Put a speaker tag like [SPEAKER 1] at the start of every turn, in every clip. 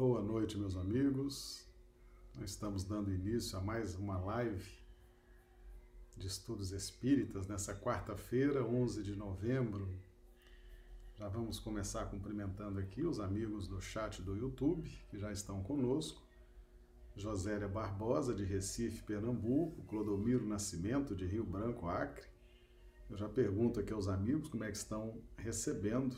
[SPEAKER 1] Boa noite, meus amigos. Nós estamos dando início a mais uma live de estudos espíritas nessa quarta-feira, 11 de novembro. Já vamos começar cumprimentando aqui os amigos do chat do YouTube que já estão conosco. Josélia Barbosa, de Recife, Pernambuco, Clodomiro Nascimento, de Rio Branco, Acre. Eu já pergunto aqui aos amigos como é que estão recebendo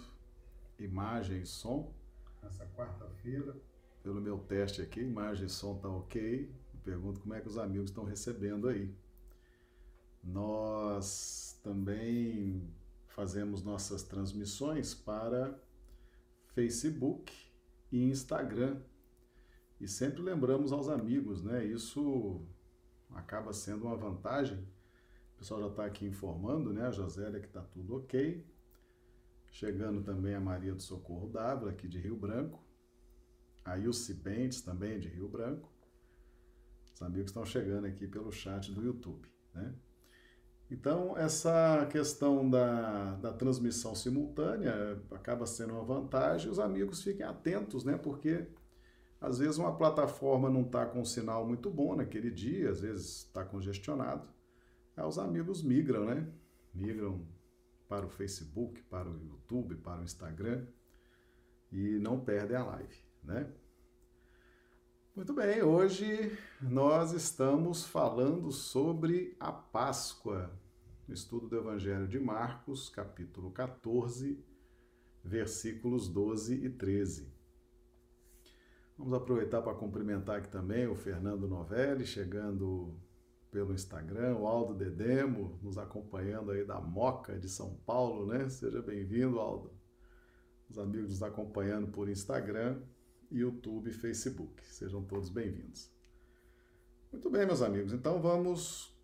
[SPEAKER 1] imagem e som nessa quarta-feira. Pelo meu teste aqui, imagem e som tá ok. Pergunto como é que os amigos estão recebendo aí. Nós também fazemos nossas transmissões para Facebook e Instagram. E sempre lembramos aos amigos, né? Isso acaba sendo uma vantagem. O pessoal já está aqui informando, né? A Josélia que está tudo ok. Chegando também a Maria do Socorro Dávila, aqui de Rio Branco. A Ilse Bentes, também de Rio Branco. Os amigos estão chegando aqui pelo chat do YouTube, né? Então, essa questão da, da transmissão simultânea acaba sendo uma vantagem. Os amigos fiquem atentos, né? Porque às vezes uma plataforma não está com um sinal muito bom naquele dia, às vezes está congestionado. Aí os amigos migram, né? Migram para o Facebook, para o YouTube, para o Instagram e não perdem a live, né? Muito bem, hoje nós estamos falando sobre a Páscoa, no estudo do Evangelho de Marcos, capítulo 14, versículos 12 e 13. Vamos aproveitar para cumprimentar aqui também o Fernando Novelli, chegando pelo Instagram, o Aldo Dedemo, nos acompanhando aí da Moca de São Paulo, né? Seja bem-vindo, Aldo. Os amigos nos acompanhando por Instagram, YouTube e Facebook. Sejam todos bem-vindos. Muito bem, meus amigos. Então vamos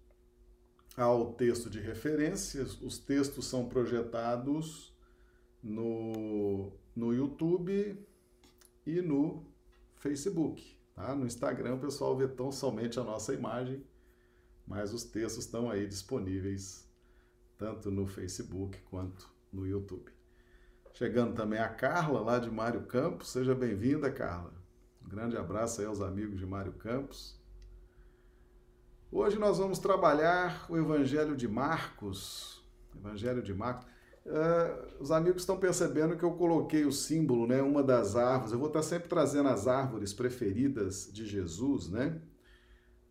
[SPEAKER 1] ao texto de referências. Os textos são projetados no, no YouTube e no Facebook. Tá? No Instagram o pessoal vê tão somente a nossa imagem mas os textos estão aí disponíveis tanto no Facebook quanto no YouTube. Chegando também a Carla, lá de Mário Campos. Seja bem-vinda, Carla. Um grande abraço aí aos amigos de Mário Campos. Hoje nós vamos trabalhar o Evangelho de Marcos. Evangelho de Marcos. Uh, os amigos estão percebendo que eu coloquei o símbolo, né, uma das árvores. Eu vou estar sempre trazendo as árvores preferidas de Jesus, né?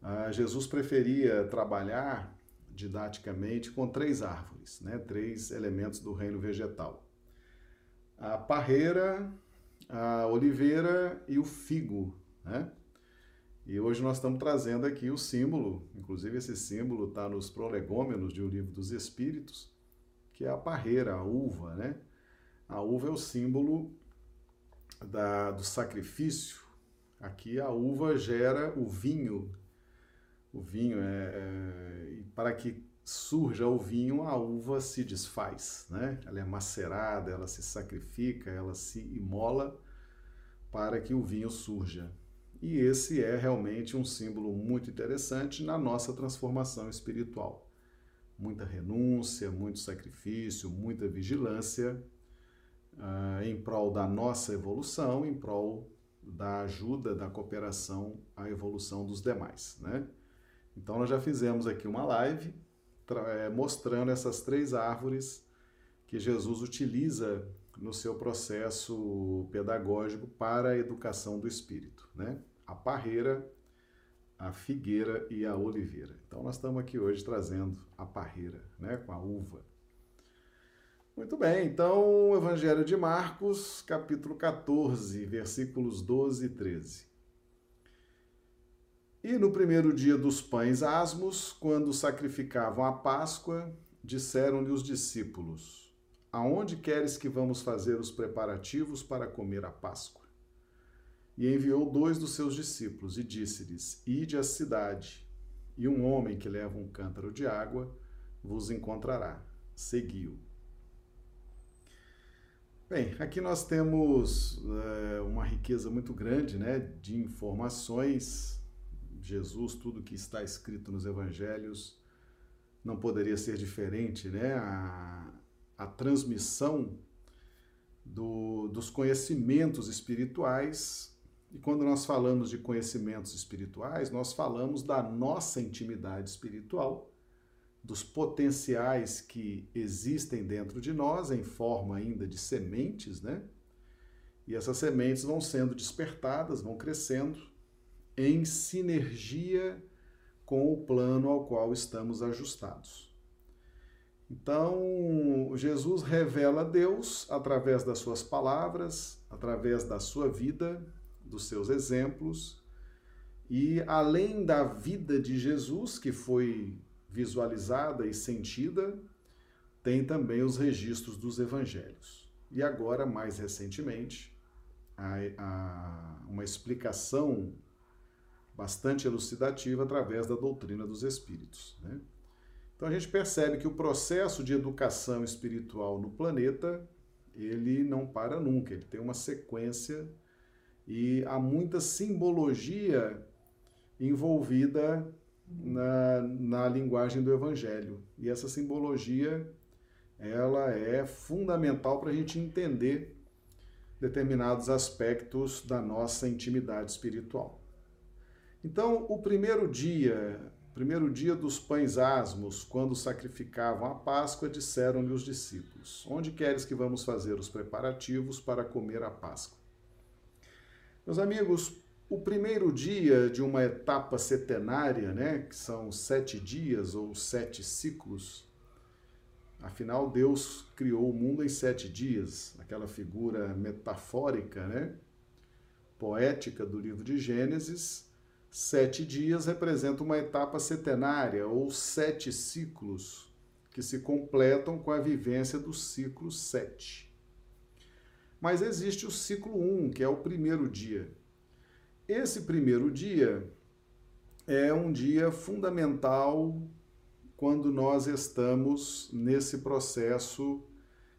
[SPEAKER 1] Ah, Jesus preferia trabalhar didaticamente com três árvores, né? três elementos do reino vegetal: a parreira, a oliveira e o figo. Né? E hoje nós estamos trazendo aqui o símbolo, inclusive esse símbolo está nos prolegômenos de O Livro dos Espíritos, que é a parreira, a uva. Né? A uva é o símbolo da, do sacrifício. Aqui a uva gera o vinho o vinho é, é para que surja o vinho, a uva se desfaz, né? Ela é macerada, ela se sacrifica, ela se imola para que o vinho surja. E esse é realmente um símbolo muito interessante na nossa transformação espiritual. Muita renúncia, muito sacrifício, muita vigilância uh, em prol da nossa evolução, em prol da ajuda, da cooperação à evolução dos demais, né? Então, nós já fizemos aqui uma live mostrando essas três árvores que Jesus utiliza no seu processo pedagógico para a educação do espírito, né? A parreira, a figueira e a oliveira. Então nós estamos aqui hoje trazendo a parreira, né, com a uva. Muito bem, então Evangelho de Marcos, capítulo 14, versículos 12 e 13. E no primeiro dia dos pães asmos, quando sacrificavam a Páscoa, disseram-lhe os discípulos: Aonde queres que vamos fazer os preparativos para comer a Páscoa? E enviou dois dos seus discípulos e disse-lhes: Ide à cidade, e um homem que leva um cântaro de água vos encontrará. Seguiu. Bem, aqui nós temos é, uma riqueza muito grande né, de informações Jesus, tudo que está escrito nos evangelhos, não poderia ser diferente, né? A, a transmissão do, dos conhecimentos espirituais E quando nós falamos de conhecimentos espirituais, nós falamos da nossa intimidade espiritual, dos potenciais que existem dentro de nós, em forma ainda de sementes, né? E essas sementes vão sendo despertadas, vão crescendo em sinergia com o plano ao qual estamos ajustados. Então, Jesus revela Deus através das suas palavras, através da sua vida, dos seus exemplos, e além da vida de Jesus, que foi visualizada e sentida, tem também os registros dos evangelhos. E agora, mais recentemente, a, a, uma explicação bastante elucidativa através da doutrina dos espíritos. Né? Então a gente percebe que o processo de educação espiritual no planeta ele não para nunca, ele tem uma sequência e há muita simbologia envolvida na, na linguagem do Evangelho. E essa simbologia ela é fundamental para a gente entender determinados aspectos da nossa intimidade espiritual. Então, o primeiro dia, primeiro dia dos pães asmos, quando sacrificavam a Páscoa, disseram-lhe os discípulos: Onde queres que vamos fazer os preparativos para comer a Páscoa? Meus amigos, o primeiro dia de uma etapa setenária, né, que são sete dias ou sete ciclos, afinal Deus criou o mundo em sete dias, aquela figura metafórica, né, poética do livro de Gênesis, Sete dias representam uma etapa setenária, ou sete ciclos, que se completam com a vivência do ciclo sete. Mas existe o ciclo um, que é o primeiro dia. Esse primeiro dia é um dia fundamental quando nós estamos nesse processo,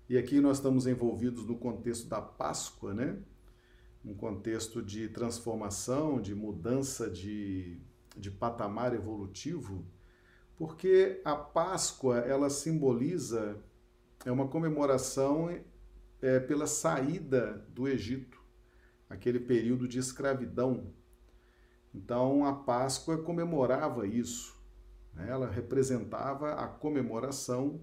[SPEAKER 1] e aqui nós estamos envolvidos no contexto da Páscoa, né? Um contexto de transformação, de mudança de, de patamar evolutivo, porque a Páscoa ela simboliza é uma comemoração é, pela saída do Egito, aquele período de escravidão. Então a Páscoa comemorava isso, né? ela representava a comemoração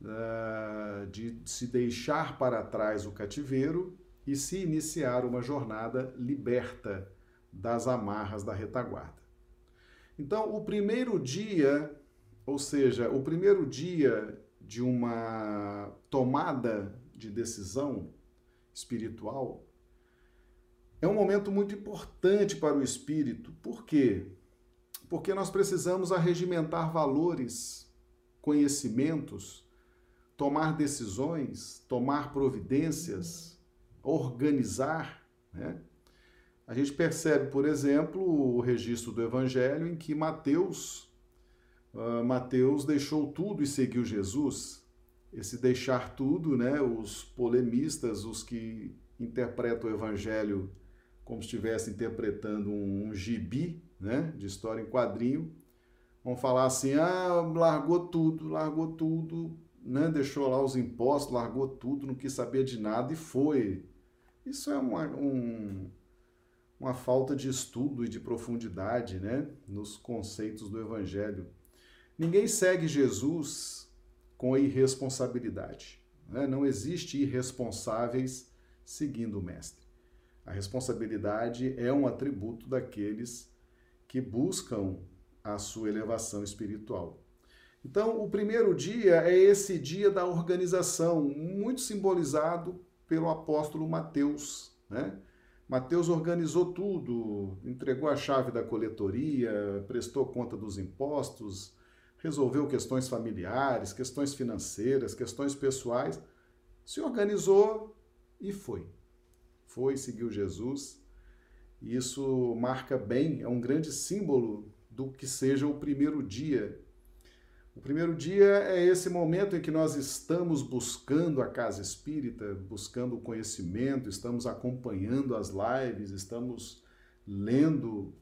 [SPEAKER 1] uh, de se deixar para trás o cativeiro e se iniciar uma jornada liberta das amarras da retaguarda. Então, o primeiro dia, ou seja, o primeiro dia de uma tomada de decisão espiritual, é um momento muito importante para o espírito. Por quê? Porque nós precisamos arregimentar valores, conhecimentos, tomar decisões, tomar providências organizar, né? A gente percebe, por exemplo, o registro do Evangelho em que Mateus, uh, Mateus deixou tudo e seguiu Jesus. Esse deixar tudo, né? Os polemistas, os que interpretam o Evangelho como se estivesse interpretando um, um gibi, né? De história em quadrinho, vão falar assim: ah, largou tudo, largou tudo, né? Deixou lá os impostos, largou tudo, não quis saber de nada e foi. Isso é uma, um, uma falta de estudo e de profundidade né, nos conceitos do Evangelho. Ninguém segue Jesus com irresponsabilidade. Né? Não existe irresponsáveis seguindo o Mestre. A responsabilidade é um atributo daqueles que buscam a sua elevação espiritual. Então, o primeiro dia é esse dia da organização, muito simbolizado pelo apóstolo Mateus, né? Mateus organizou tudo, entregou a chave da coletoria, prestou conta dos impostos, resolveu questões familiares, questões financeiras, questões pessoais, se organizou e foi. Foi, seguiu Jesus. E isso marca bem, é um grande símbolo do que seja o primeiro dia o primeiro dia é esse momento em que nós estamos buscando a casa espírita, buscando o conhecimento, estamos acompanhando as lives, estamos lendo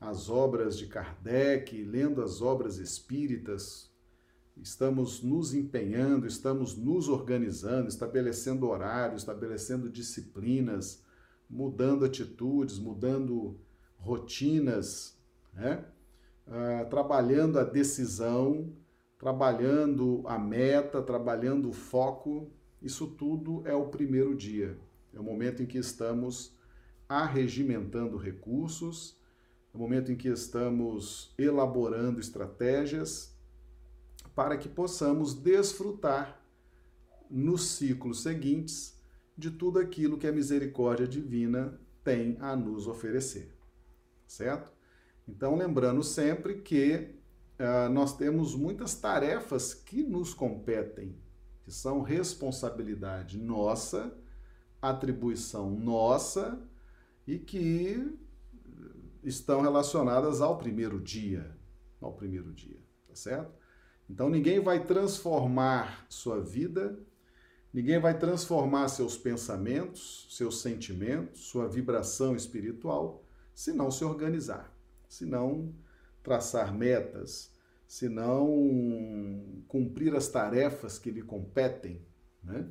[SPEAKER 1] as obras de Kardec, lendo as obras espíritas, estamos nos empenhando, estamos nos organizando, estabelecendo horários, estabelecendo disciplinas, mudando atitudes, mudando rotinas, né? Uh, trabalhando a decisão, trabalhando a meta, trabalhando o foco. Isso tudo é o primeiro dia. É o momento em que estamos arregimentando recursos, é o momento em que estamos elaborando estratégias para que possamos desfrutar nos ciclos seguintes de tudo aquilo que a misericórdia divina tem a nos oferecer. Certo? Então, lembrando sempre que uh, nós temos muitas tarefas que nos competem, que são responsabilidade nossa, atribuição nossa e que estão relacionadas ao primeiro dia, ao primeiro dia, tá certo? Então ninguém vai transformar sua vida, ninguém vai transformar seus pensamentos, seus sentimentos, sua vibração espiritual, se não se organizar, se não traçar metas, se não cumprir as tarefas que lhe competem, né?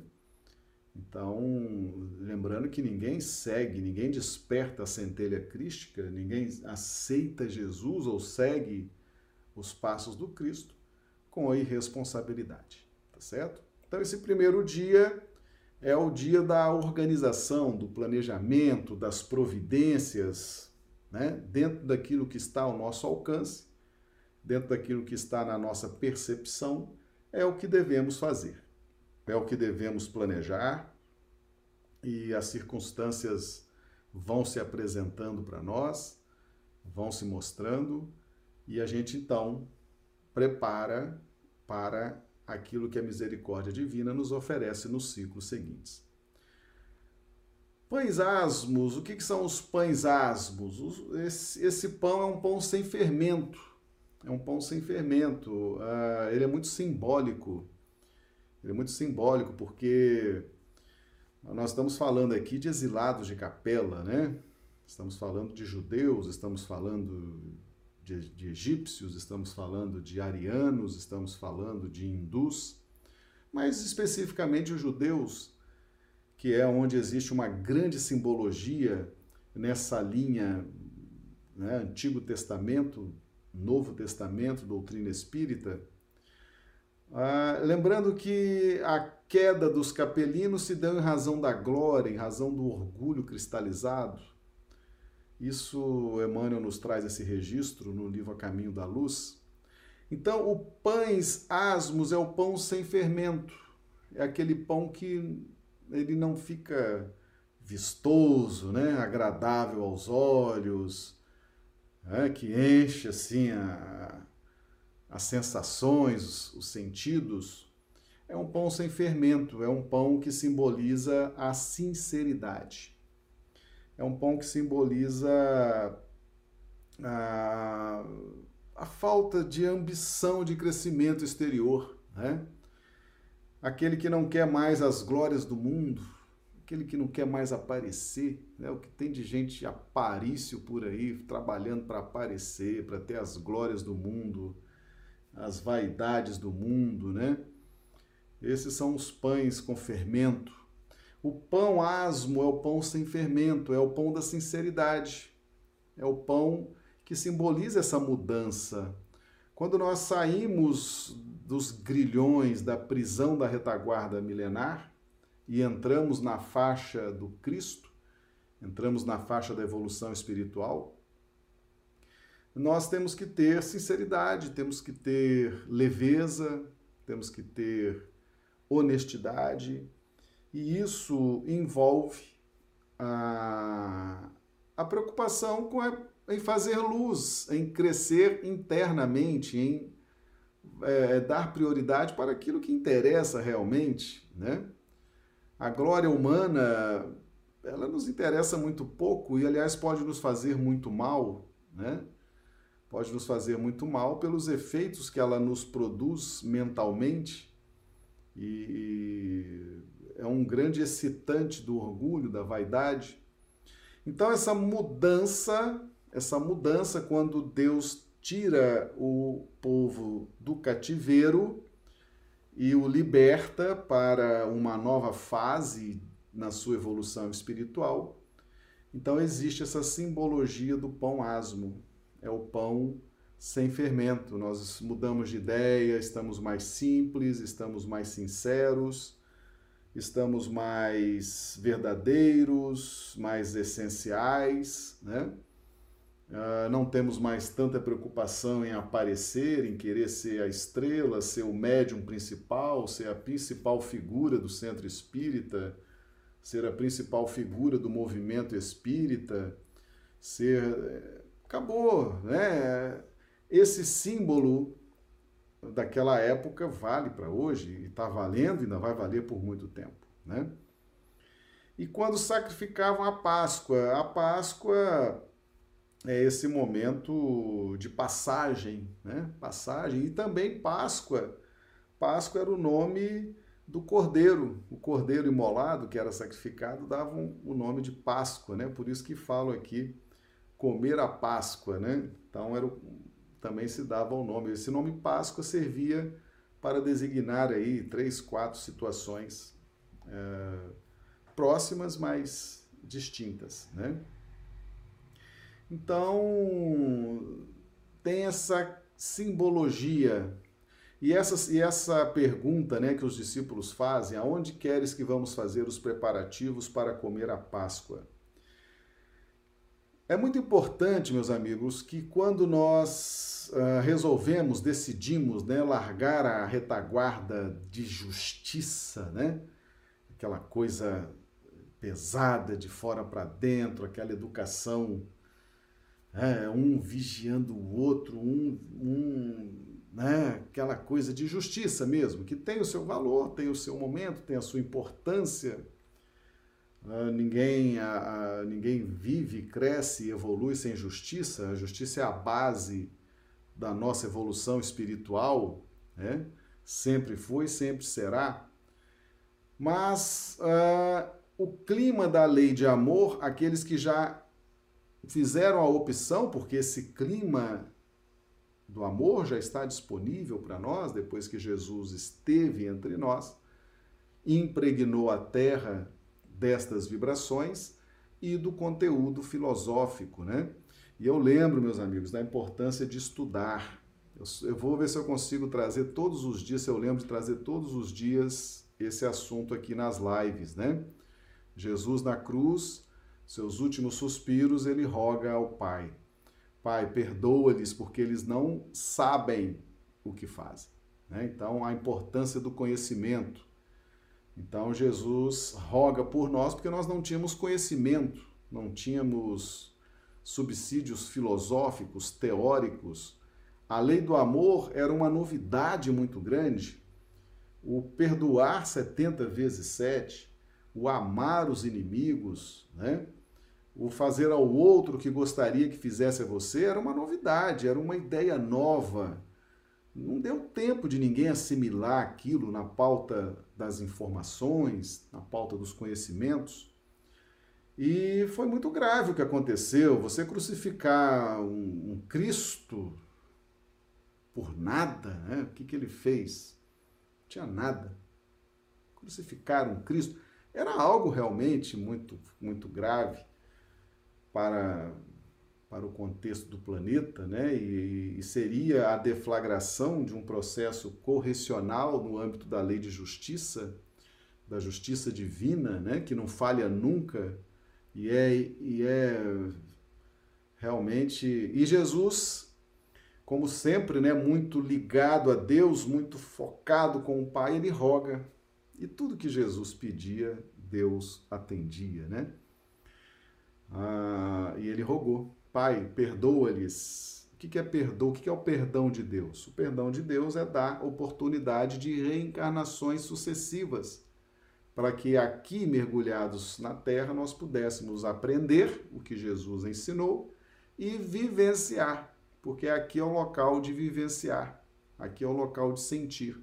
[SPEAKER 1] Então, lembrando que ninguém segue, ninguém desperta a centelha crística, ninguém aceita Jesus ou segue os passos do Cristo com a irresponsabilidade, tá certo? Então, esse primeiro dia é o dia da organização, do planejamento, das providências, né? dentro daquilo que está ao nosso alcance, dentro daquilo que está na nossa percepção, é o que devemos fazer é o que devemos planejar e as circunstâncias vão se apresentando para nós, vão se mostrando e a gente então prepara para aquilo que a misericórdia divina nos oferece nos ciclos seguintes. Pães asmos, o que, que são os pães asmos? Esse, esse, pão é um pão sem fermento, é um pão sem fermento, uh, ele é muito simbólico ele é muito simbólico porque nós estamos falando aqui de exilados de capela, né? Estamos falando de judeus, estamos falando de, de egípcios, estamos falando de arianos, estamos falando de hindus, mas especificamente os judeus, que é onde existe uma grande simbologia nessa linha né, Antigo Testamento, Novo Testamento, doutrina espírita ah, lembrando que a queda dos capelinos se deu em razão da glória, em razão do orgulho cristalizado. Isso Emmanuel nos traz esse registro no livro A Caminho da Luz. Então, o pães asmos é o pão sem fermento. É aquele pão que ele não fica vistoso, né? agradável aos olhos, né? que enche assim a, as sensações, os sentidos, é um pão sem fermento, é um pão que simboliza a sinceridade. É um pão que simboliza a, a falta de ambição de crescimento exterior, né? Aquele que não quer mais as glórias do mundo, aquele que não quer mais aparecer, né? o que tem de gente aparício por aí, trabalhando para aparecer, para ter as glórias do mundo, as vaidades do mundo, né? Esses são os pães com fermento. O pão asmo é o pão sem fermento, é o pão da sinceridade. É o pão que simboliza essa mudança. Quando nós saímos dos grilhões da prisão da retaguarda milenar e entramos na faixa do Cristo, entramos na faixa da evolução espiritual, nós temos que ter sinceridade, temos que ter leveza, temos que ter honestidade, e isso envolve a, a preocupação com a, em fazer luz, em crescer internamente, em é, dar prioridade para aquilo que interessa realmente, né? A glória humana, ela nos interessa muito pouco e, aliás, pode nos fazer muito mal, né? pode nos fazer muito mal pelos efeitos que ela nos produz mentalmente e é um grande excitante do orgulho, da vaidade. Então essa mudança, essa mudança quando Deus tira o povo do cativeiro e o liberta para uma nova fase na sua evolução espiritual, Então existe essa simbologia do pão asmo, é o pão sem fermento. Nós mudamos de ideia, estamos mais simples, estamos mais sinceros, estamos mais verdadeiros, mais essenciais, né? Uh, não temos mais tanta preocupação em aparecer, em querer ser a estrela, ser o médium principal, ser a principal figura do centro espírita, ser a principal figura do movimento espírita, ser. Eh, acabou, né? Esse símbolo daquela época vale para hoje e está valendo e ainda vai valer por muito tempo, né? E quando sacrificavam a Páscoa, a Páscoa é esse momento de passagem, né? Passagem e também Páscoa. Páscoa era o nome do cordeiro, o cordeiro imolado que era sacrificado davam o nome de Páscoa, né? Por isso que falo aqui comer a Páscoa, né? Então era também se dava o nome. Esse nome Páscoa servia para designar aí três, quatro situações é, próximas, mas distintas, né? Então, tem essa simbologia. E essa, e essa pergunta né, que os discípulos fazem: aonde queres que vamos fazer os preparativos para comer a Páscoa? É muito importante, meus amigos, que quando nós uh, resolvemos, decidimos né, largar a retaguarda de justiça, né, aquela coisa pesada de fora para dentro, aquela educação é, um vigiando o outro, um, um, né, aquela coisa de justiça mesmo, que tem o seu valor, tem o seu momento, tem a sua importância. Uh, ninguém, a, ninguém vive, cresce e evolui sem justiça. A justiça é a base da nossa evolução espiritual, né? sempre foi, sempre será. Mas uh, o clima da lei de amor, aqueles que já fizeram a opção, porque esse clima do amor já está disponível para nós, depois que Jesus esteve entre nós, impregnou a terra destas vibrações e do conteúdo filosófico, né? E eu lembro, meus amigos, da importância de estudar. Eu, eu vou ver se eu consigo trazer todos os dias, se eu lembro de trazer todos os dias esse assunto aqui nas lives, né? Jesus na cruz seus últimos suspiros, ele roga ao Pai: Pai, perdoa-lhes porque eles não sabem o que fazem. Né? Então, a importância do conhecimento. Então, Jesus roga por nós porque nós não tínhamos conhecimento, não tínhamos subsídios filosóficos, teóricos. A lei do amor era uma novidade muito grande. O perdoar 70 vezes 7, o amar os inimigos, né? O fazer ao outro que gostaria que fizesse a você, era uma novidade, era uma ideia nova. Não deu tempo de ninguém assimilar aquilo na pauta das informações, na pauta dos conhecimentos. E foi muito grave o que aconteceu. Você crucificar um, um Cristo por nada, né? o que, que ele fez? Não tinha nada. Crucificar um Cristo era algo realmente muito, muito grave para, para o contexto do planeta, né? E, e, seria a deflagração de um processo correcional no âmbito da lei de justiça, da justiça divina, né? Que não falha nunca e é, e é realmente. E Jesus, como sempre, né? Muito ligado a Deus, muito focado com o Pai, ele roga e tudo que Jesus pedia, Deus atendia, né? Ah, e ele rogou: Pai, perdoa-lhes. O que é perdoa? O que é o perdão de Deus? O perdão de Deus é dar oportunidade de reencarnações sucessivas, para que aqui mergulhados na terra nós pudéssemos aprender o que Jesus ensinou e vivenciar, porque aqui é o local de vivenciar, aqui é o local de sentir.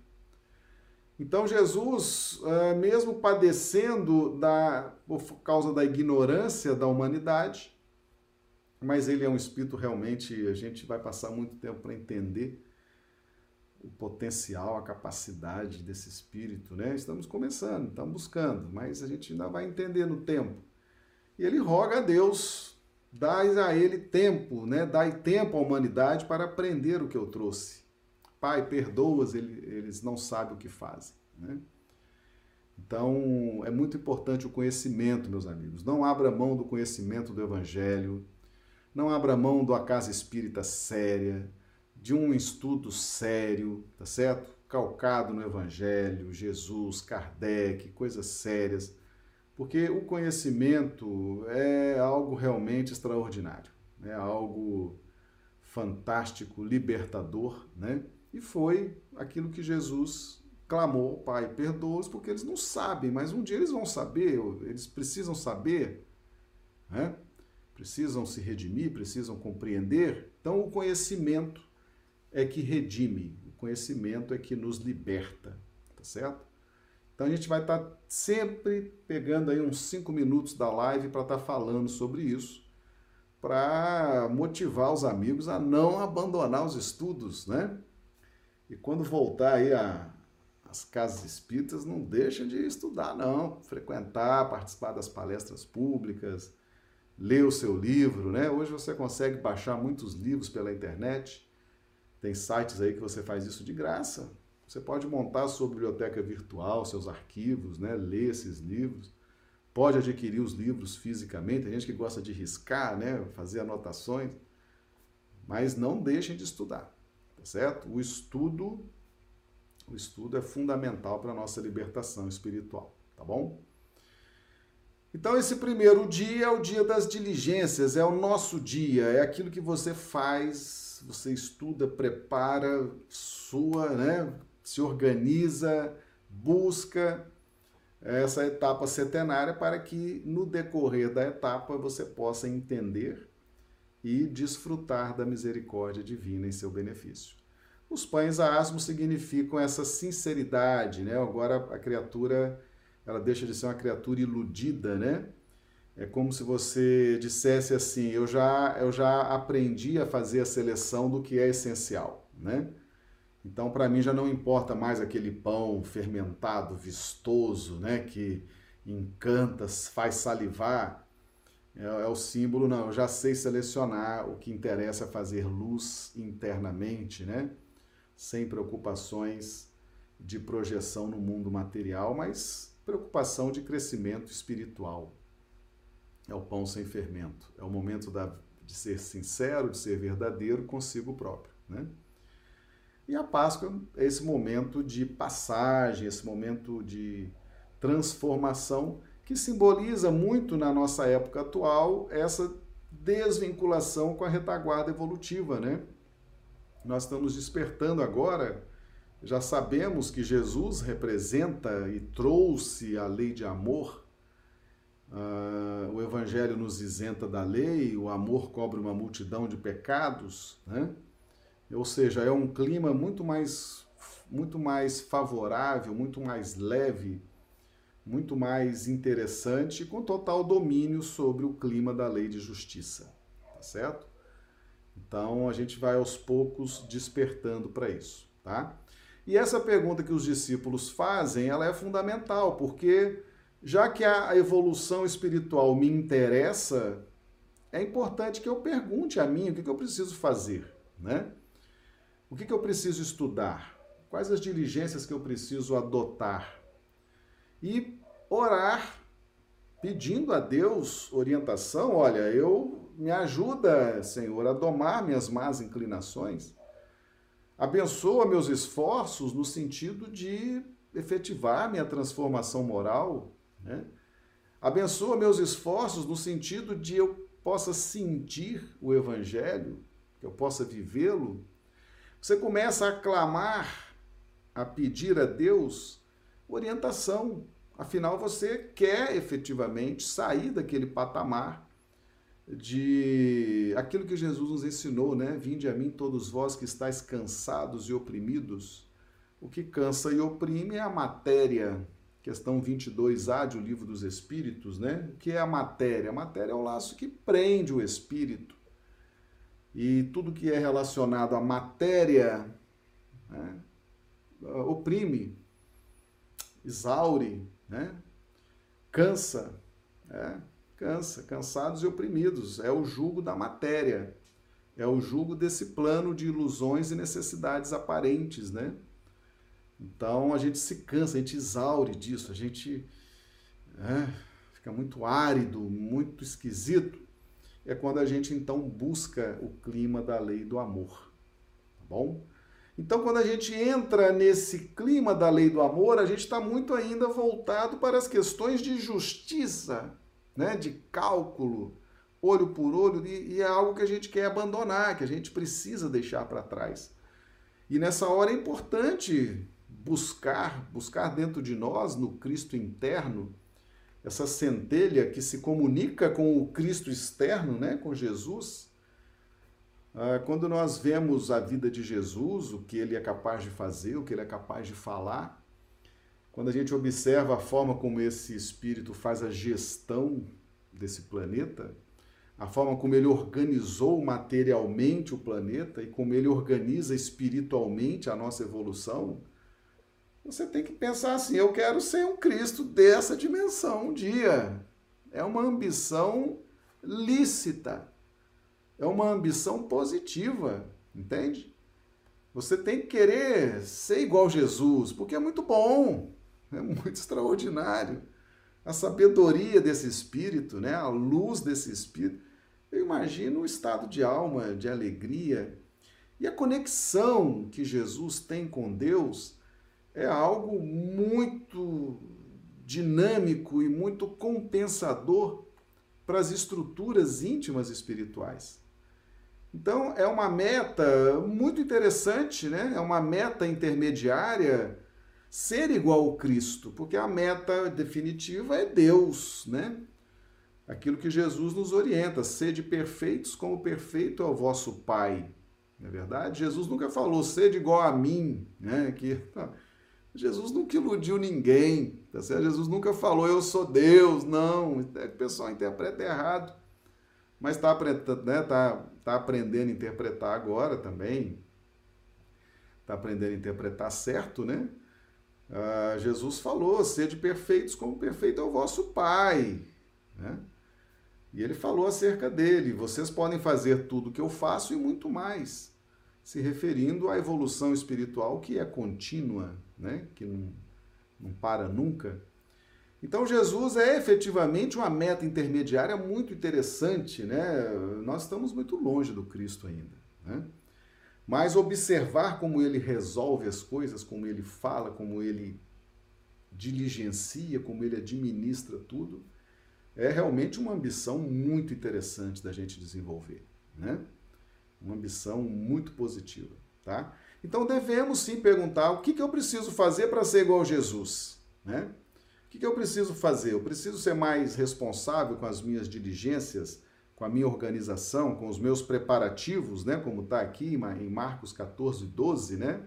[SPEAKER 1] Então Jesus, eh, mesmo padecendo da, por causa da ignorância da humanidade, mas ele é um espírito realmente, a gente vai passar muito tempo para entender o potencial, a capacidade desse espírito, né? Estamos começando, estamos buscando, mas a gente ainda vai entender no tempo. E ele roga a Deus, dai a ele tempo, né? Dai tempo à humanidade para aprender o que eu trouxe. Pai, perdoa-os, eles não sabem o que fazem, né? Então, é muito importante o conhecimento, meus amigos. Não abra mão do conhecimento do Evangelho, não abra mão da casa espírita séria, de um estudo sério, tá certo? Calcado no Evangelho, Jesus, Kardec, coisas sérias, porque o conhecimento é algo realmente extraordinário, é algo fantástico, libertador, né? E foi aquilo que Jesus clamou, Pai, perdoa-os, porque eles não sabem, mas um dia eles vão saber, eles precisam saber, né? precisam se redimir, precisam compreender. Então, o conhecimento é que redime, o conhecimento é que nos liberta, tá certo? Então, a gente vai estar tá sempre pegando aí uns cinco minutos da live para estar tá falando sobre isso, para motivar os amigos a não abandonar os estudos, né? E quando voltar aí a, as casas espíritas não deixam de estudar, não. Frequentar, participar das palestras públicas, ler o seu livro, né? Hoje você consegue baixar muitos livros pela internet. Tem sites aí que você faz isso de graça. Você pode montar sua biblioteca virtual, seus arquivos, né? Ler esses livros. Pode adquirir os livros fisicamente. Tem gente que gosta de riscar, né? Fazer anotações. Mas não deixem de estudar, tá certo? O estudo o estudo é fundamental para a nossa libertação espiritual, tá bom? Então, esse primeiro dia é o dia das diligências, é o nosso dia, é aquilo que você faz, você estuda, prepara, sua, né? Se organiza, busca essa etapa setenária para que no decorrer da etapa você possa entender e desfrutar da misericórdia divina em seu benefício. Os pães a asmo significam essa sinceridade, né? Agora a criatura, ela deixa de ser uma criatura iludida, né? É como se você dissesse assim: eu já, eu já aprendi a fazer a seleção do que é essencial, né? Então, para mim, já não importa mais aquele pão fermentado, vistoso, né? Que encanta, faz salivar. É, é o símbolo, não, eu já sei selecionar o que interessa fazer luz internamente, né? sem preocupações de projeção no mundo material, mas preocupação de crescimento espiritual. É o pão sem fermento. É o momento da, de ser sincero, de ser verdadeiro consigo próprio. Né? E a Páscoa é esse momento de passagem, esse momento de transformação que simboliza muito na nossa época atual essa desvinculação com a retaguarda evolutiva, né? nós estamos despertando agora, já sabemos que Jesus representa e trouxe a lei de amor. Uh, o Evangelho nos isenta da lei, o amor cobre uma multidão de pecados, né? Ou seja, é um clima muito mais, muito mais favorável, muito mais leve, muito mais interessante, com total domínio sobre o clima da lei de justiça, tá certo? Então a gente vai aos poucos despertando para isso, tá? E essa pergunta que os discípulos fazem, ela é fundamental, porque já que a evolução espiritual me interessa, é importante que eu pergunte a mim o que, eu preciso fazer, né? O que, que eu preciso estudar? Quais as diligências que eu preciso adotar? E orar, pedindo a Deus orientação. Olha, eu me ajuda, Senhor, a domar minhas más inclinações. Abençoa meus esforços no sentido de efetivar minha transformação moral. Né? Abençoa meus esforços no sentido de eu possa sentir o Evangelho, que eu possa vivê-lo. Você começa a clamar, a pedir a Deus orientação. Afinal, você quer efetivamente sair daquele patamar de aquilo que Jesus nos ensinou, né? Vinde a mim todos vós que estáis cansados e oprimidos. O que cansa e oprime é a matéria. Questão 22A de O Livro dos Espíritos, né? O que é a matéria? A matéria é o laço que prende o espírito. E tudo que é relacionado à matéria né? oprime, exaure, né? cansa. Né? Cansa, cansados e oprimidos. É o jugo da matéria. É o jugo desse plano de ilusões e necessidades aparentes, né? Então a gente se cansa, a gente exaure disso, a gente é, fica muito árido, muito esquisito. É quando a gente então busca o clima da lei do amor, tá bom? Então, quando a gente entra nesse clima da lei do amor, a gente está muito ainda voltado para as questões de justiça, né? de cálculo, olho por olho, e, e é algo que a gente quer abandonar, que a gente precisa deixar para trás. E nessa hora é importante buscar, buscar dentro de nós, no Cristo interno, essa centelha que se comunica com o Cristo externo, né, com Jesus, quando nós vemos a vida de Jesus, o que ele é capaz de fazer, o que ele é capaz de falar, quando a gente observa a forma como esse espírito faz a gestão desse planeta, a forma como ele organizou materialmente o planeta e como ele organiza espiritualmente a nossa evolução, você tem que pensar assim: eu quero ser um Cristo dessa dimensão um dia. É uma ambição lícita é uma ambição positiva, entende? Você tem que querer ser igual Jesus, porque é muito bom, é muito extraordinário. A sabedoria desse espírito, né? a luz desse espírito. Eu imagino o estado de alma, de alegria. E a conexão que Jesus tem com Deus é algo muito dinâmico e muito compensador para as estruturas íntimas espirituais. Então, é uma meta muito interessante, né? É uma meta intermediária ser igual ao Cristo, porque a meta definitiva é Deus, né? Aquilo que Jesus nos orienta, sede perfeitos como perfeito é o vosso Pai. Não é verdade? Jesus nunca falou sede igual a mim, né? Que Jesus nunca iludiu ninguém, tá certo? Jesus nunca falou eu sou Deus, não. O pessoal interpreta errado mas está né, tá, tá aprendendo a interpretar agora também. Está aprendendo a interpretar certo, né? Ah, Jesus falou: sede perfeitos como perfeito é o vosso Pai. Né? E ele falou acerca dele: vocês podem fazer tudo o que eu faço e muito mais, se referindo à evolução espiritual que é contínua, né? que não, não para nunca. Então Jesus é efetivamente uma meta intermediária muito interessante, né? Nós estamos muito longe do Cristo ainda, né? Mas observar como ele resolve as coisas, como ele fala, como ele diligencia, como ele administra tudo, é realmente uma ambição muito interessante da gente desenvolver, né? Uma ambição muito positiva, tá? Então devemos sim perguntar o que, que eu preciso fazer para ser igual a Jesus, né? O que, eu preciso fazer? Eu preciso ser mais responsável com as minhas diligências, com a minha organização, com os meus preparativos, né? Como está aqui em Marcos 14, 12, né?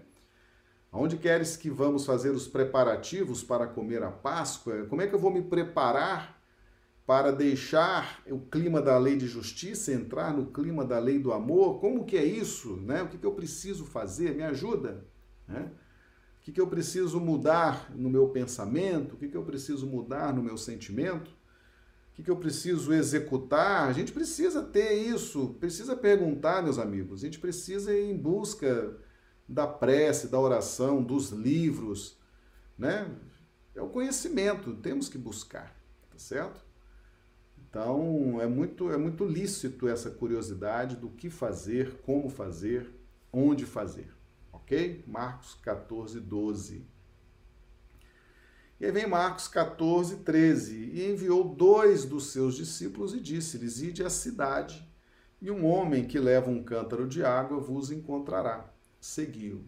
[SPEAKER 1] Onde queres que vamos fazer os preparativos para comer a Páscoa? Como é que eu vou me preparar para deixar o clima da lei de justiça entrar no clima da lei do amor? Como que é isso? Né? O que, que eu preciso fazer? Me ajuda. Né? O que, que eu preciso mudar no meu pensamento? O que, que eu preciso mudar no meu sentimento? O que, que eu preciso executar? A gente precisa ter isso, precisa perguntar, meus amigos. A gente precisa ir em busca da prece, da oração, dos livros, né? É o conhecimento, temos que buscar, tá certo? Então, é muito, é muito lícito essa curiosidade do que fazer, como fazer, onde fazer ok? Marcos 14, 12. E aí vem Marcos 14, 13. E enviou dois dos seus discípulos e disse-lhes: Ide à cidade, e um homem que leva um cântaro de água vos encontrará. Seguiu.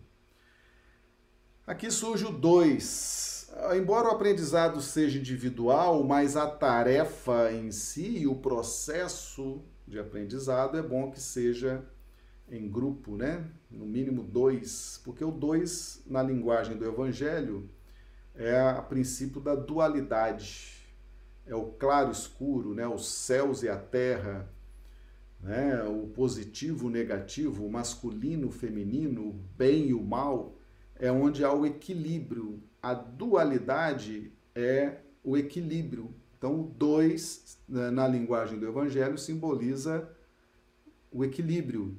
[SPEAKER 1] Aqui surge o dois. Embora o aprendizado seja individual, mas a tarefa em si o processo de aprendizado é bom que seja em grupo, né? No mínimo dois, porque o dois, na linguagem do Evangelho, é a princípio da dualidade. É o claro escuro, né? Os céus e a terra, né? O positivo, o negativo, o masculino, o feminino, o bem e o mal, é onde há o equilíbrio. A dualidade é o equilíbrio. Então, o dois, na linguagem do Evangelho, simboliza o equilíbrio.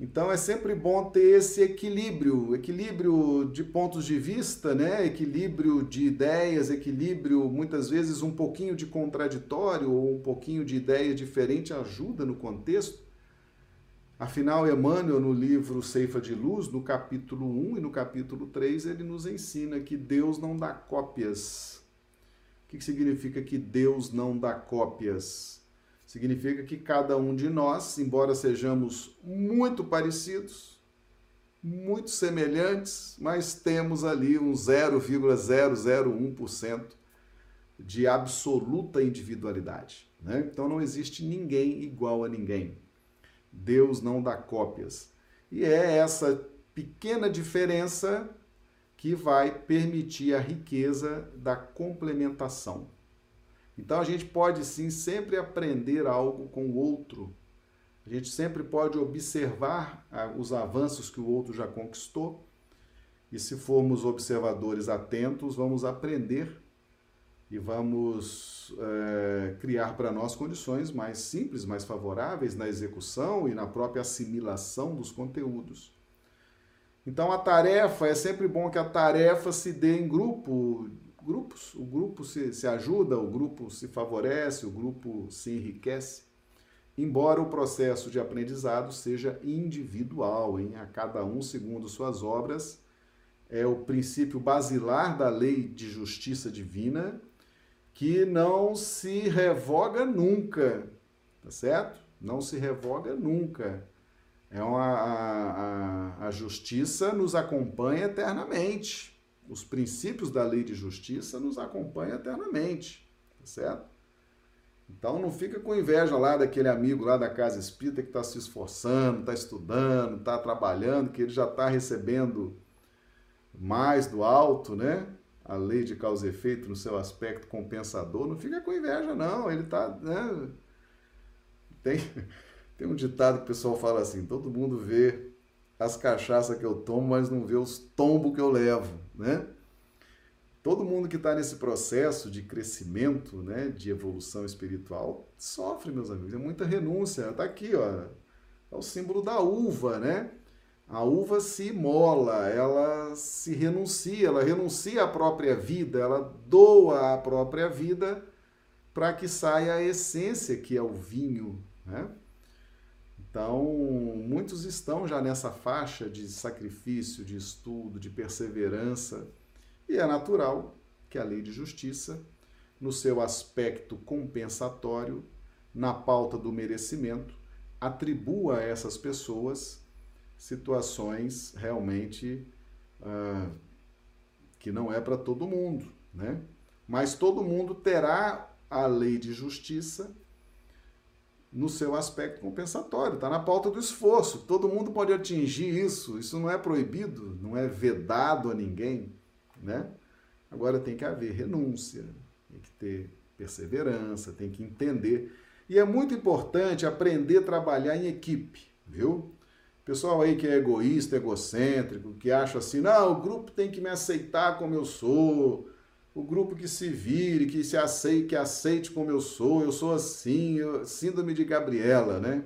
[SPEAKER 1] Então, é sempre bom ter esse equilíbrio, equilíbrio de pontos de vista, né? equilíbrio de ideias, equilíbrio, muitas vezes, um pouquinho de contraditório ou um pouquinho de ideia diferente ajuda no contexto. Afinal, Emmanuel, no livro Ceifa de Luz, no capítulo 1 e no capítulo 3, ele nos ensina que Deus não dá cópias o que significa que Deus não dá cópias? Significa que cada um de nós, embora sejamos muito parecidos, muito semelhantes, mas temos ali um 0,001% de absoluta individualidade. Né? Então não existe ninguém igual a ninguém. Deus não dá cópias. E é essa pequena diferença que vai permitir a riqueza da complementação. Então a gente pode sim sempre aprender algo com o outro. A gente sempre pode observar ah, os avanços que o outro já conquistou. E se formos observadores atentos, vamos aprender e vamos é, criar para nós condições mais simples, mais favoráveis na execução e na própria assimilação dos conteúdos. Então a tarefa, é sempre bom que a tarefa se dê em grupo, grupos, o grupo se, se ajuda, o grupo se favorece, o grupo se enriquece, embora o processo de aprendizado seja individual, em a cada um segundo suas obras, é o princípio basilar da lei de justiça divina, que não se revoga nunca, tá certo? Não se revoga nunca. É uma, a, a, a justiça nos acompanha eternamente. Os princípios da lei de justiça nos acompanham eternamente, tá certo? Então não fica com inveja lá daquele amigo lá da casa espírita que está se esforçando, está estudando, está trabalhando, que ele já está recebendo mais do alto, né? A lei de causa e efeito no seu aspecto compensador. Não fica com inveja, não. Ele está. Né? Tem. Tem um ditado que o pessoal fala assim: todo mundo vê as cachaças que eu tomo, mas não vê os tombos que eu levo, né? Todo mundo que está nesse processo de crescimento, né, de evolução espiritual, sofre, meus amigos. É muita renúncia. Está aqui, ó, é o símbolo da uva, né? A uva se mola, ela se renuncia, ela renuncia à própria vida, ela doa a própria vida para que saia a essência que é o vinho, né? Então, muitos estão já nessa faixa de sacrifício, de estudo, de perseverança, e é natural que a lei de justiça, no seu aspecto compensatório, na pauta do merecimento, atribua a essas pessoas situações realmente ah, que não é para todo mundo, né? Mas todo mundo terá a lei de justiça no seu aspecto compensatório, está na pauta do esforço. Todo mundo pode atingir isso, isso não é proibido, não é vedado a ninguém, né? Agora tem que haver renúncia, tem que ter perseverança, tem que entender. E é muito importante aprender a trabalhar em equipe, viu? Pessoal aí que é egoísta, egocêntrico, que acha assim, não, o grupo tem que me aceitar como eu sou, o grupo que se vire, que se aceite, que aceite como eu sou, eu sou assim, eu, síndrome de Gabriela, né?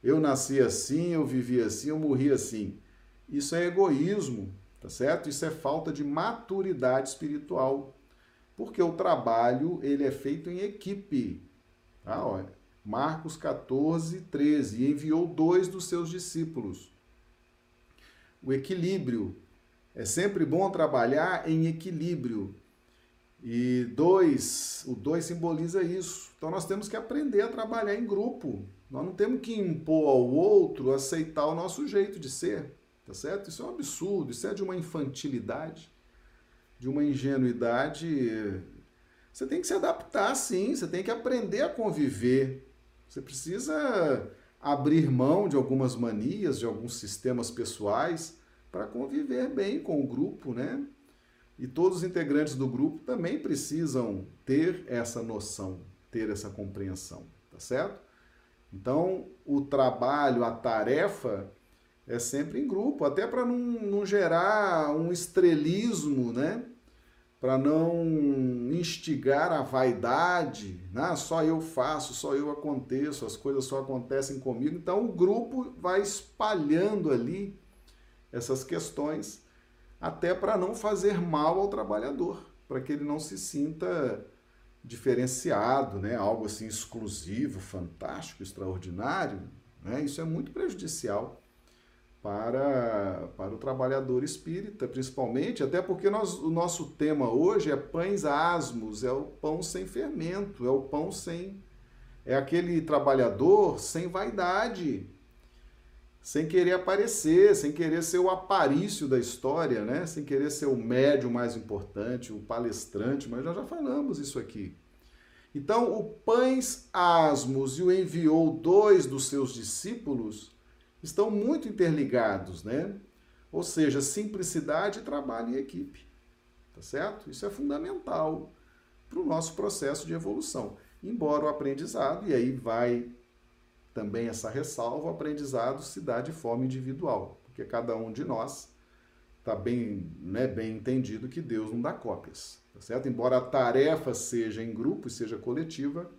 [SPEAKER 1] Eu nasci assim, eu vivi assim, eu morri assim. Isso é egoísmo, tá certo? Isso é falta de maturidade espiritual. Porque o trabalho, ele é feito em equipe. Tá? Olha, Marcos 14, 13. E enviou dois dos seus discípulos. O equilíbrio. É sempre bom trabalhar em equilíbrio. E dois, o dois simboliza isso. Então nós temos que aprender a trabalhar em grupo. Nós não temos que impor ao outro aceitar o nosso jeito de ser, tá certo? Isso é um absurdo, isso é de uma infantilidade, de uma ingenuidade. Você tem que se adaptar, sim, você tem que aprender a conviver. Você precisa abrir mão de algumas manias, de alguns sistemas pessoais para conviver bem com o grupo, né? E todos os integrantes do grupo também precisam ter essa noção, ter essa compreensão, tá certo? Então, o trabalho, a tarefa é sempre em grupo, até para não, não, gerar um estrelismo, né? para não instigar a vaidade, né? só eu faço, só eu aconteço, as coisas só acontecem comigo. Então o grupo vai espalhando ali essas questões, até para não fazer mal ao trabalhador, para que ele não se sinta diferenciado, né? algo assim exclusivo, fantástico, extraordinário. Né? Isso é muito prejudicial para, para o trabalhador espírita, principalmente, até porque nós, o nosso tema hoje é pães asmos, é o pão sem fermento, é o pão sem. É aquele trabalhador sem vaidade, sem querer aparecer, sem querer ser o aparício da história, né? sem querer ser o médio mais importante, o palestrante, mas nós já falamos isso aqui. Então, o pães asmos e o enviou dois dos seus discípulos estão muito interligados, né? Ou seja, simplicidade e trabalho em equipe. Tá certo? Isso é fundamental para o nosso processo de evolução. Embora o aprendizado, e aí vai também essa ressalva, o aprendizado se dá de forma individual, porque cada um de nós está bem, né, bem entendido que Deus não dá cópias, tá certo? Embora a tarefa seja em grupo e seja coletiva,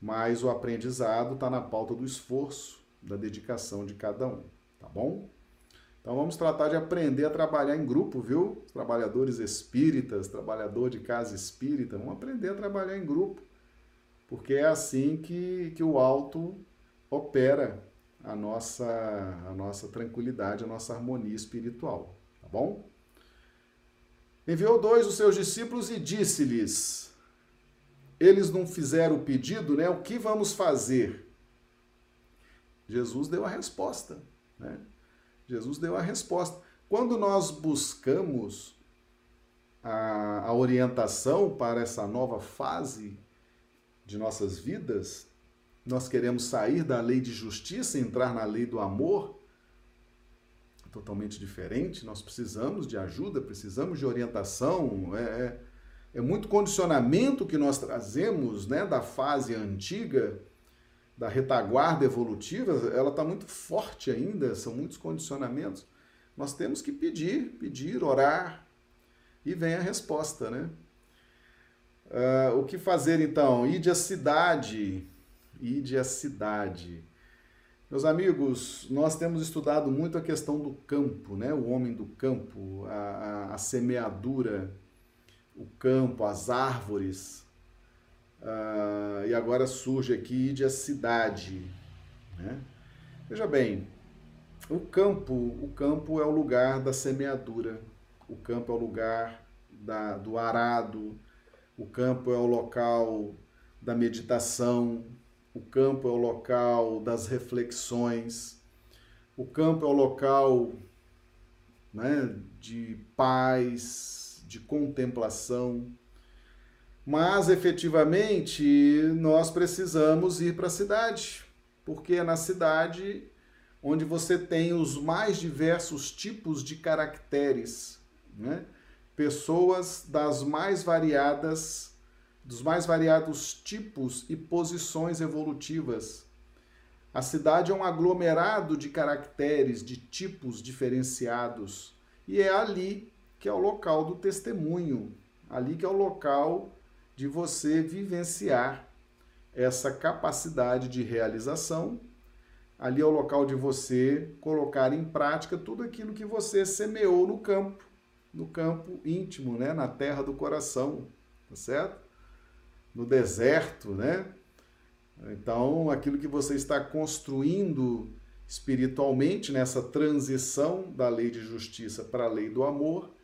[SPEAKER 1] mas o aprendizado está na pauta do esforço da dedicação de cada um, tá bom? Então vamos tratar de aprender a trabalhar em grupo, viu? Trabalhadores espíritas, trabalhador de casa espírita, vamos aprender a trabalhar em grupo, porque é assim que, que o alto opera a nossa, a nossa tranquilidade, a nossa harmonia espiritual, tá bom? Enviou dois dos seus discípulos e disse-lhes: Eles não fizeram o pedido, né? O que vamos fazer? Jesus deu a resposta. Né? Jesus deu a resposta. Quando nós buscamos a, a orientação para essa nova fase de nossas vidas, nós queremos sair da lei de justiça e entrar na lei do amor, totalmente diferente. Nós precisamos de ajuda, precisamos de orientação. É, é, é muito condicionamento que nós trazemos né, da fase antiga da retaguarda evolutiva, ela está muito forte ainda, são muitos condicionamentos. Nós temos que pedir, pedir, orar, e vem a resposta, né? Uh, o que fazer então? Ide à cidade, ide à cidade. Meus amigos, nós temos estudado muito a questão do campo, né? O homem do campo, a, a, a semeadura, o campo, as árvores, Uh, e agora surge aqui de a cidade. Né? Veja bem, o campo, o campo é o lugar da semeadura, o campo é o lugar da, do arado, o campo é o local da meditação, o campo é o local das reflexões, o campo é o local né, de paz, de contemplação. Mas efetivamente nós precisamos ir para a cidade, porque é na cidade onde você tem os mais diversos tipos de caracteres, né? pessoas das mais variadas, dos mais variados tipos e posições evolutivas. A cidade é um aglomerado de caracteres, de tipos diferenciados, e é ali que é o local do testemunho, ali que é o local de você vivenciar essa capacidade de realização. Ali é o local de você colocar em prática tudo aquilo que você semeou no campo, no campo íntimo, né, na terra do coração, tá certo? No deserto, né? Então, aquilo que você está construindo espiritualmente nessa transição da lei de justiça para a lei do amor,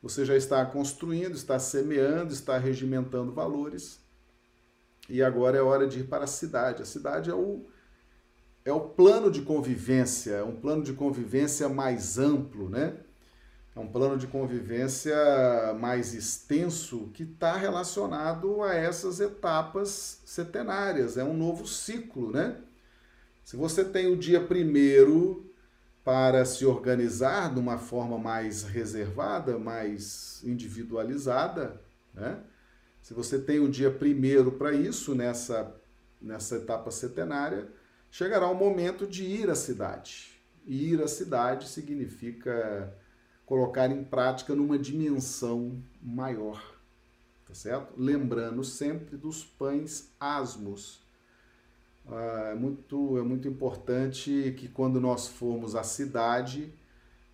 [SPEAKER 1] você já está construindo, está semeando, está regimentando valores. E agora é hora de ir para a cidade. A cidade é o, é o plano de convivência, é um plano de convivência mais amplo, né? É um plano de convivência mais extenso que está relacionado a essas etapas setenárias. É um novo ciclo, né? Se você tem o dia primeiro para se organizar de uma forma mais reservada, mais individualizada, né? Se você tem o dia primeiro para isso, nessa, nessa etapa setenária, chegará o momento de ir à cidade. E ir à cidade significa colocar em prática numa dimensão maior, tá certo? Lembrando sempre dos pães asmos. Ah, é, muito, é muito importante que quando nós formos à cidade,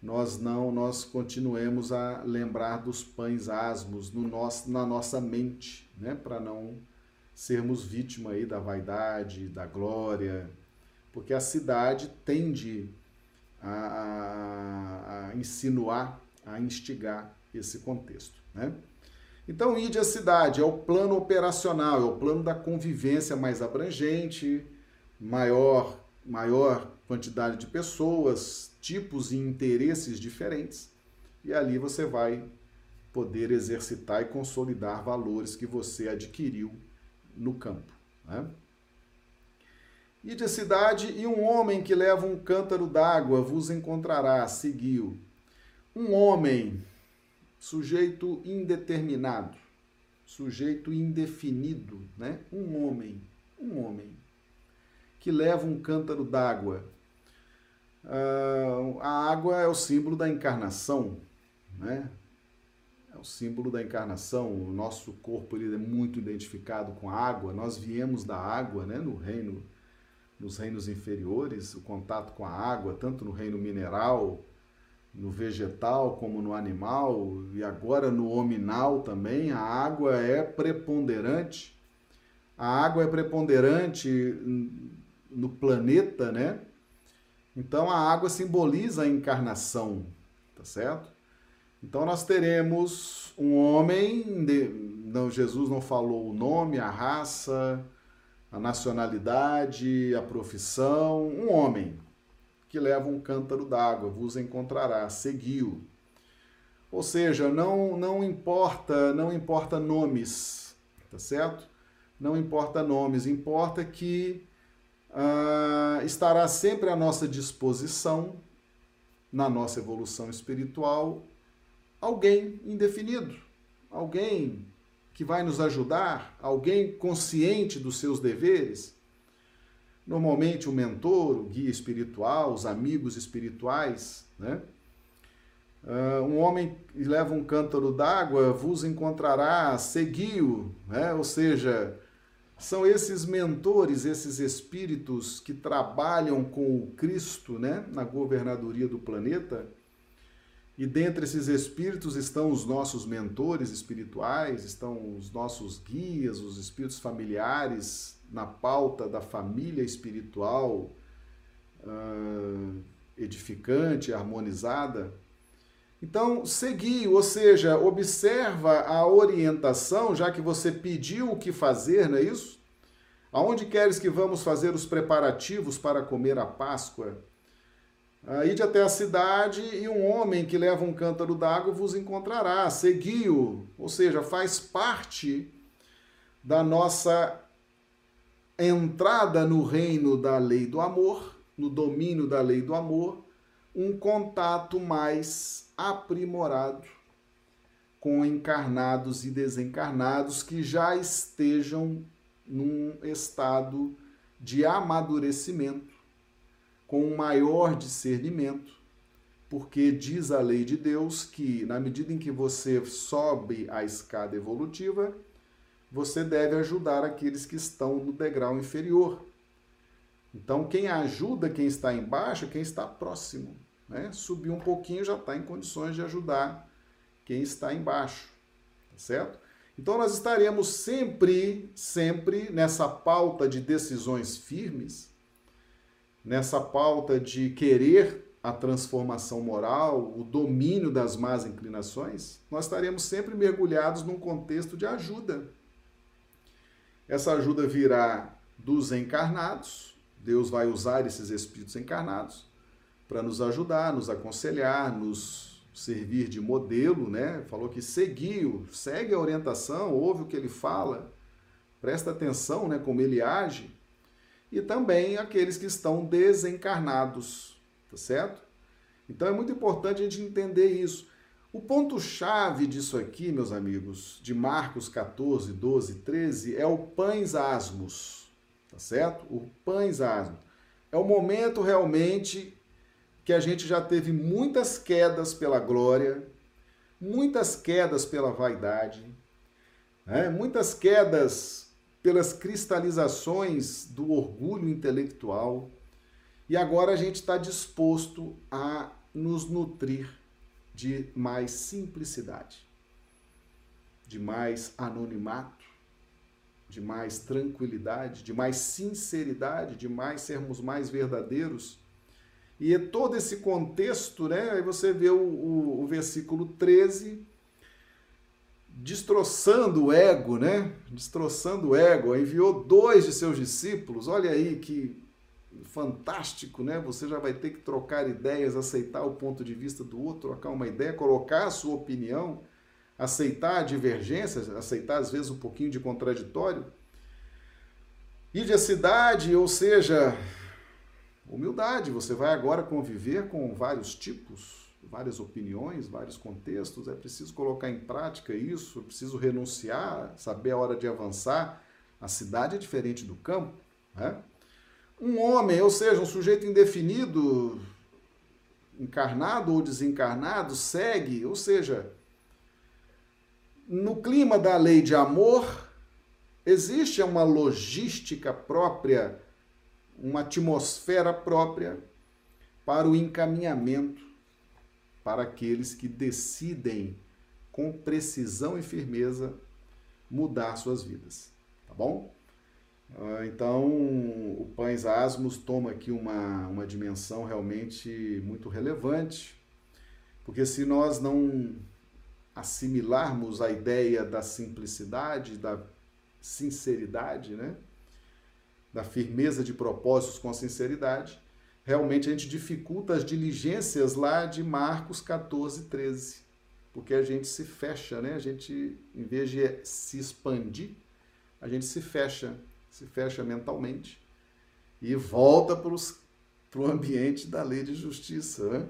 [SPEAKER 1] nós não nós continuemos a lembrar dos pães asmos no nosso, na nossa mente, né? Para não sermos vítima aí da vaidade, da glória, porque a cidade tende a, a, a insinuar, a instigar esse contexto. Né? Então, ide a cidade é o plano operacional, é o plano da convivência mais abrangente, maior, maior quantidade de pessoas, tipos e interesses diferentes, e ali você vai poder exercitar e consolidar valores que você adquiriu no campo. Né? E de cidade, e um homem que leva um cântaro d'água vos encontrará, seguiu. Um homem, sujeito indeterminado, sujeito indefinido, né? Um homem, um homem, que leva um cântaro d'água. Uh, a água é o símbolo da encarnação, né? É o símbolo da encarnação. O nosso corpo ele é muito identificado com a água. Nós viemos da água, né? No reino nos reinos inferiores, o contato com a água, tanto no reino mineral, no vegetal como no animal, e agora no hominal também, a água é preponderante. A água é preponderante no planeta, né? Então a água simboliza a encarnação, tá certo? Então nós teremos um homem, não, Jesus não falou o nome, a raça, a nacionalidade, a profissão, um homem que leva um cântaro d'água, vos encontrará, seguiu. Ou seja, não não importa, não importa nomes, tá certo? Não importa nomes, importa que uh, estará sempre à nossa disposição, na nossa evolução espiritual, alguém indefinido, alguém que vai nos ajudar, alguém consciente dos seus deveres. Normalmente o mentor, o guia espiritual, os amigos espirituais, né? Uh, um homem que leva um cântaro d'água vos encontrará, seguiu, né? ou seja, são esses mentores, esses espíritos que trabalham com o Cristo né? na governadoria do planeta e dentre esses espíritos estão os nossos mentores espirituais, estão os nossos guias, os espíritos familiares na pauta da família espiritual uh, edificante, harmonizada. Então, segui, ou seja, observa a orientação, já que você pediu o que fazer, não é isso? Aonde queres que vamos fazer os preparativos para comer a Páscoa? Uh, ide até a cidade e um homem que leva um cântaro d'água vos encontrará, segui-o. Ou seja, faz parte da nossa entrada no reino da lei do amor, no domínio da lei do amor, um contato mais aprimorado com encarnados e desencarnados que já estejam num estado de amadurecimento com um maior discernimento, porque diz a lei de Deus que, na medida em que você sobe a escada evolutiva, você deve ajudar aqueles que estão no degrau inferior. Então, quem ajuda quem está embaixo é quem está próximo. Né? Subir um pouquinho já está em condições de ajudar quem está embaixo. Tá certo? Então, nós estaremos sempre, sempre nessa pauta de decisões firmes nessa pauta de querer a transformação moral, o domínio das más inclinações, nós estaremos sempre mergulhados num contexto de ajuda. Essa ajuda virá dos encarnados, Deus vai usar esses espíritos encarnados para nos ajudar, nos aconselhar, nos servir de modelo, né? Falou que seguiu, segue a orientação, ouve o que ele fala, presta atenção, né, como ele age e também aqueles que estão desencarnados, tá certo? Então é muito importante a gente entender isso. O ponto-chave disso aqui, meus amigos, de Marcos 14, 12, 13, é o pães asmos, tá certo? O pães asmos. É o momento realmente que a gente já teve muitas quedas pela glória, muitas quedas pela vaidade, né? muitas quedas pelas cristalizações do orgulho intelectual, e agora a gente está disposto a nos nutrir de mais simplicidade, de mais anonimato, de mais tranquilidade, de mais sinceridade, de mais sermos mais verdadeiros. E é todo esse contexto, né? Aí você vê o, o, o versículo 13 destroçando o ego, né? Destroçando o ego. Enviou dois de seus discípulos. Olha aí que fantástico, né? Você já vai ter que trocar ideias, aceitar o ponto de vista do outro, trocar uma ideia, colocar a sua opinião, aceitar divergências, aceitar às vezes um pouquinho de contraditório. Ir de cidade, ou seja, humildade, você vai agora conviver com vários tipos, várias opiniões, vários contextos, é preciso colocar em prática isso, é preciso renunciar, saber a hora de avançar. A cidade é diferente do campo, né? Um homem, ou seja, um sujeito indefinido, encarnado ou desencarnado, segue, ou seja, no clima da lei de amor, existe uma logística própria, uma atmosfera própria para o encaminhamento para aqueles que decidem com precisão e firmeza mudar suas vidas, tá bom? Ah, então, o Pães Asmos toma aqui uma, uma dimensão realmente muito relevante, porque se nós não assimilarmos a ideia da simplicidade, da sinceridade, né? da firmeza de propósitos com sinceridade, realmente a gente dificulta as diligências lá de Marcos 14, 13. Porque a gente se fecha, né? A gente, em vez de se expandir, a gente se fecha se fecha mentalmente e volta para o ambiente da lei de justiça. Né?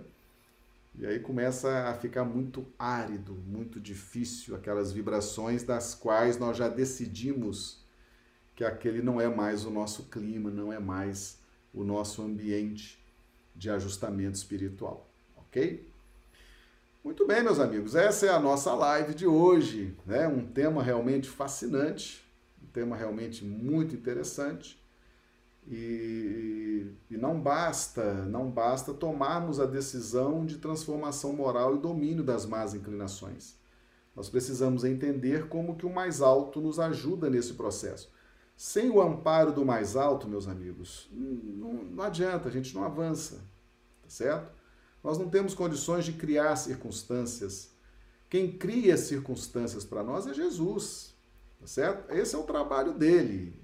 [SPEAKER 1] E aí começa a ficar muito árido, muito difícil, aquelas vibrações das quais nós já decidimos que aquele não é mais o nosso clima, não é mais o nosso ambiente de ajustamento espiritual, ok? Muito bem, meus amigos, essa é a nossa live de hoje, né? Um tema realmente fascinante, tema realmente muito interessante. E, e, não basta, não basta tomarmos a decisão de transformação moral e domínio das más inclinações. Nós precisamos entender como que o mais alto nos ajuda nesse processo. Sem o amparo do mais alto, meus amigos, não, não adianta, a gente não avança, tá certo? Nós não temos condições de criar circunstâncias. Quem cria circunstâncias para nós é Jesus. Tá certo? Esse é o trabalho dele.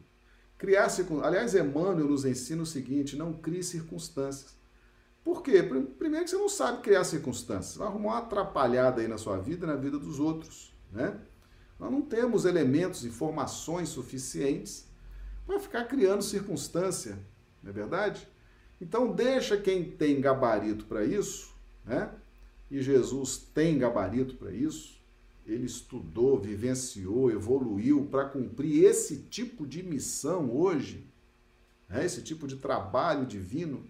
[SPEAKER 1] Criar circunstâncias. Aliás, Emmanuel nos ensina o seguinte: não crie circunstâncias. Por quê? Primeiro que você não sabe criar circunstâncias. Vai arrumar uma atrapalhada aí na sua vida e na vida dos outros. Né? Nós não temos elementos, informações suficientes para ficar criando circunstância, não é verdade? Então deixa quem tem gabarito para isso, né? E Jesus tem gabarito para isso, ele estudou, vivenciou, evoluiu para cumprir esse tipo de missão hoje, né? esse tipo de trabalho divino.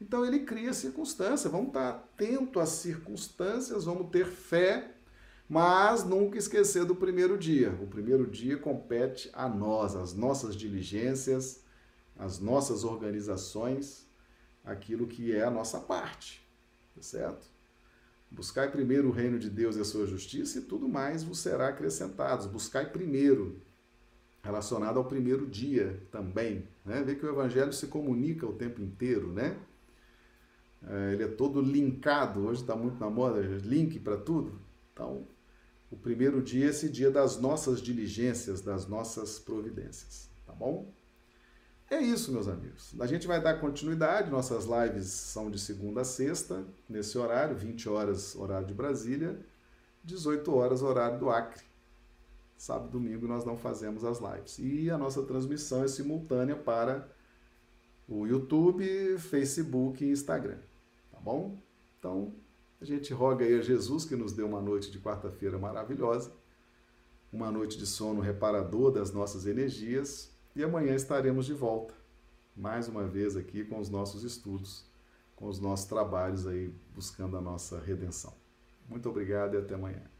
[SPEAKER 1] Então ele cria circunstâncias, vamos estar atento às circunstâncias, vamos ter fé, mas nunca esquecer do primeiro dia. O primeiro dia compete a nós, as nossas diligências, as nossas organizações, aquilo que é a nossa parte, tá certo? Buscai primeiro o reino de Deus e a sua justiça, e tudo mais vos será acrescentado. Buscai primeiro, relacionado ao primeiro dia também. Né? Vê que o evangelho se comunica o tempo inteiro, né? É, ele é todo linkado, hoje está muito na moda, link para tudo. Então, o primeiro dia é esse dia das nossas diligências, das nossas providências, tá bom? É isso, meus amigos. A gente vai dar continuidade. Nossas lives são de segunda a sexta, nesse horário, 20 horas, horário de Brasília, 18 horas, horário do Acre. Sábado e domingo nós não fazemos as lives. E a nossa transmissão é simultânea para o YouTube, Facebook e Instagram. Tá bom? Então, a gente roga aí a Jesus que nos deu uma noite de quarta-feira maravilhosa, uma noite de sono reparador das nossas energias e amanhã estaremos de volta, mais uma vez aqui com os nossos estudos, com os nossos trabalhos aí buscando a nossa redenção. Muito obrigado e até amanhã.